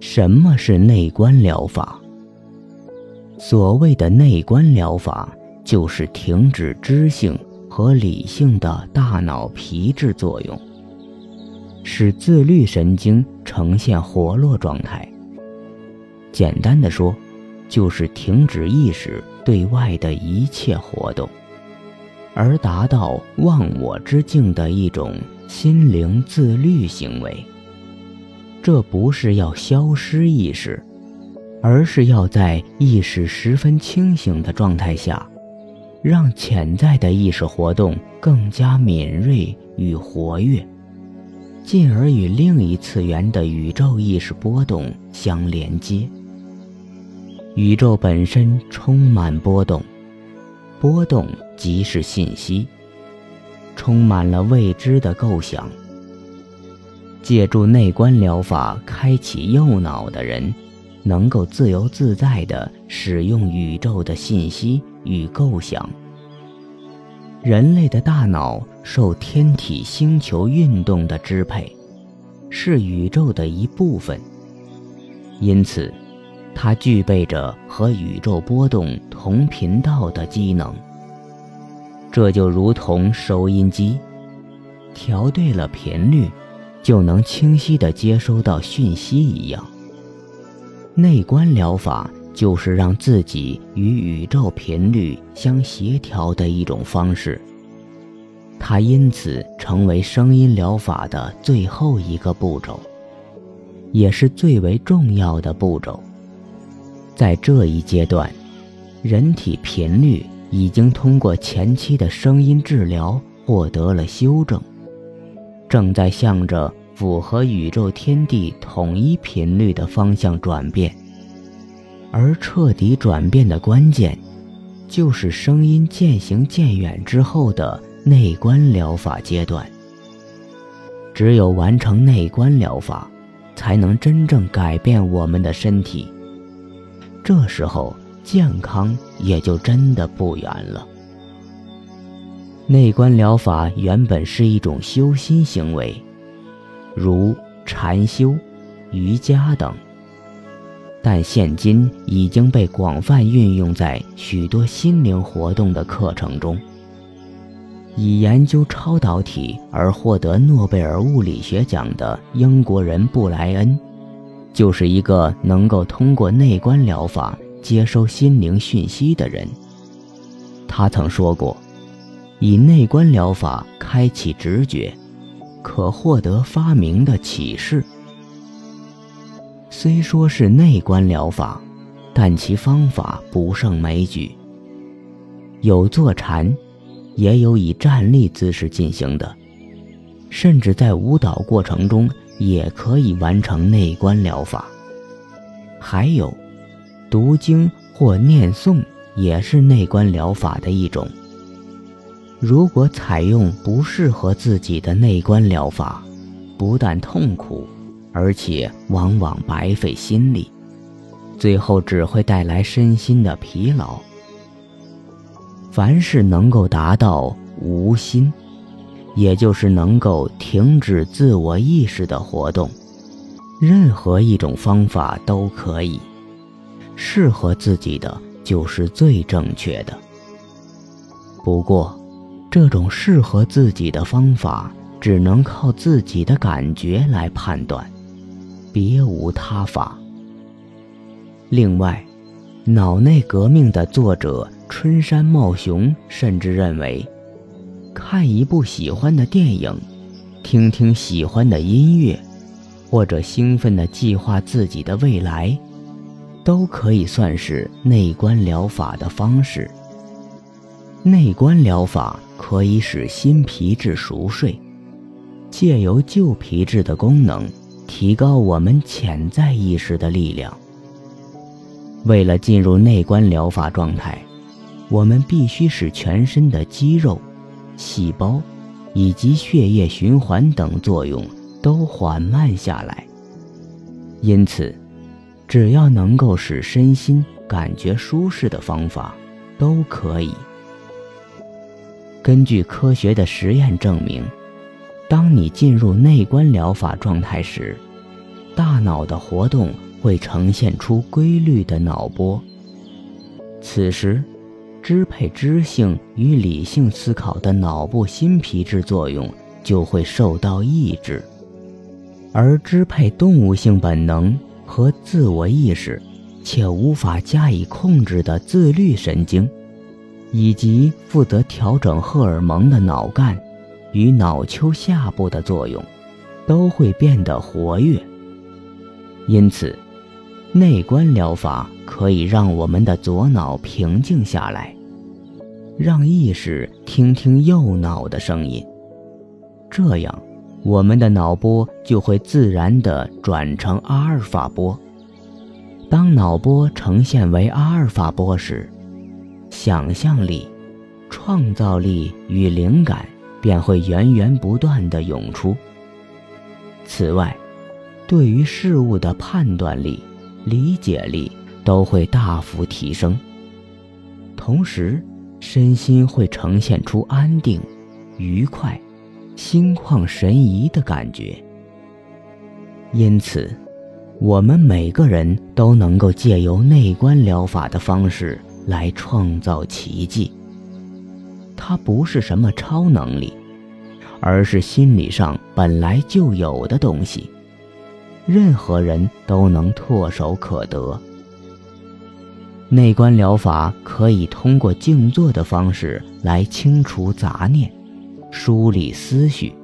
什么是内观疗法？所谓的内观疗法，就是停止知性和理性的大脑皮质作用，使自律神经呈现活络状态。简单的说，就是停止意识对外的一切活动，而达到忘我之境的一种心灵自律行为。这不是要消失意识，而是要在意识十分清醒的状态下，让潜在的意识活动更加敏锐与活跃，进而与另一次元的宇宙意识波动相连接。宇宙本身充满波动，波动即是信息，充满了未知的构想。借助内观疗法开启右脑的人，能够自由自在地使用宇宙的信息与构想。人类的大脑受天体星球运动的支配，是宇宙的一部分，因此，它具备着和宇宙波动同频道的机能。这就如同收音机，调对了频率。就能清晰地接收到讯息一样。内观疗法就是让自己与宇宙频率相协调的一种方式。它因此成为声音疗法的最后一个步骤，也是最为重要的步骤。在这一阶段，人体频率已经通过前期的声音治疗获得了修正。正在向着符合宇宙天地统一频率的方向转变，而彻底转变的关键，就是声音渐行渐远之后的内观疗法阶段。只有完成内观疗法，才能真正改变我们的身体。这时候，健康也就真的不远了。内观疗法原本是一种修心行为，如禅修、瑜伽等，但现今已经被广泛运用在许多心灵活动的课程中。以研究超导体而获得诺贝尔物理学奖的英国人布莱恩，就是一个能够通过内观疗法接收心灵讯息的人。他曾说过。以内观疗法开启直觉，可获得发明的启示。虽说是内观疗法，但其方法不胜枚举。有坐禅，也有以站立姿势进行的，甚至在舞蹈过程中也可以完成内观疗法。还有，读经或念诵也是内观疗法的一种。如果采用不适合自己的内观疗法，不但痛苦，而且往往白费心力，最后只会带来身心的疲劳。凡是能够达到无心，也就是能够停止自我意识的活动，任何一种方法都可以，适合自己的就是最正确的。不过。这种适合自己的方法，只能靠自己的感觉来判断，别无他法。另外，脑内革命的作者春山茂雄甚至认为，看一部喜欢的电影，听听喜欢的音乐，或者兴奋地计划自己的未来，都可以算是内观疗法的方式。内观疗法可以使新皮质熟睡，借由旧皮质的功能，提高我们潜在意识的力量。为了进入内观疗法状态，我们必须使全身的肌肉、细胞以及血液循环等作用都缓慢下来。因此，只要能够使身心感觉舒适的方法，都可以。根据科学的实验证明，当你进入内观疗法状态时，大脑的活动会呈现出规律的脑波。此时，支配知性与理性思考的脑部新皮质作用就会受到抑制，而支配动物性本能和自我意识且无法加以控制的自律神经，以及负责调整荷尔蒙的脑干与脑丘下部的作用，都会变得活跃。因此，内观疗法可以让我们的左脑平静下来，让意识听听右脑的声音。这样，我们的脑波就会自然地转成阿尔法波。当脑波呈现为阿尔法波时，想象力、创造力与灵感便会源源不断地涌出。此外，对于事物的判断力、理解力都会大幅提升，同时身心会呈现出安定、愉快、心旷神怡的感觉。因此，我们每个人都能够借由内观疗法的方式来创造奇迹。它不是什么超能力，而是心理上本来就有的东西。任何人都能唾手可得。内观疗法可以通过静坐的方式来清除杂念、梳理思绪，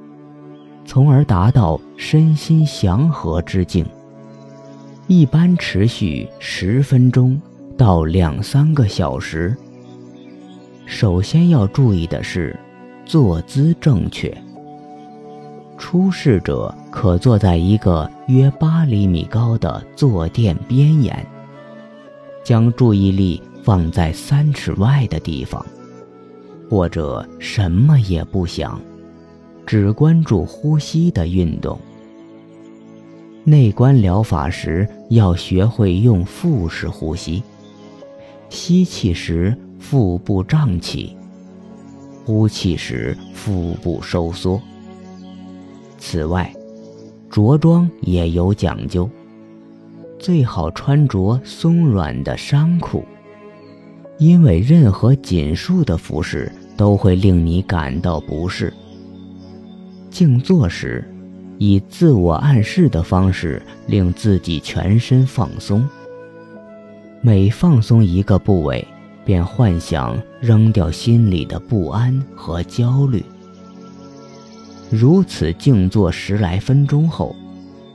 从而达到身心祥和之境。一般持续十分钟到两三个小时。首先要注意的是，坐姿正确。出事者可坐在一个约八厘米高的坐垫边沿，将注意力放在三尺外的地方，或者什么也不想，只关注呼吸的运动。内观疗法时要学会用腹式呼吸，吸气时腹部胀起，呼气时腹部收缩。此外，着装也有讲究，最好穿着松软的衫裤，因为任何紧束的服饰都会令你感到不适。静坐时，以自我暗示的方式令自己全身放松，每放松一个部位，便幻想扔掉心里的不安和焦虑。如此静坐十来分钟后，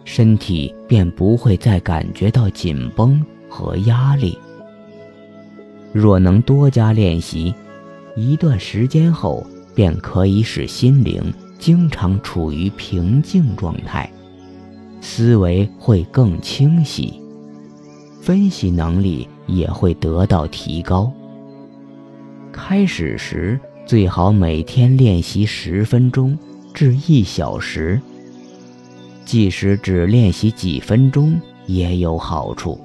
身体便不会再感觉到紧绷和压力。若能多加练习，一段时间后便可以使心灵经常处于平静状态，思维会更清晰，分析能力也会得到提高。开始时最好每天练习十分钟。至一小时，即使只练习几分钟也有好处。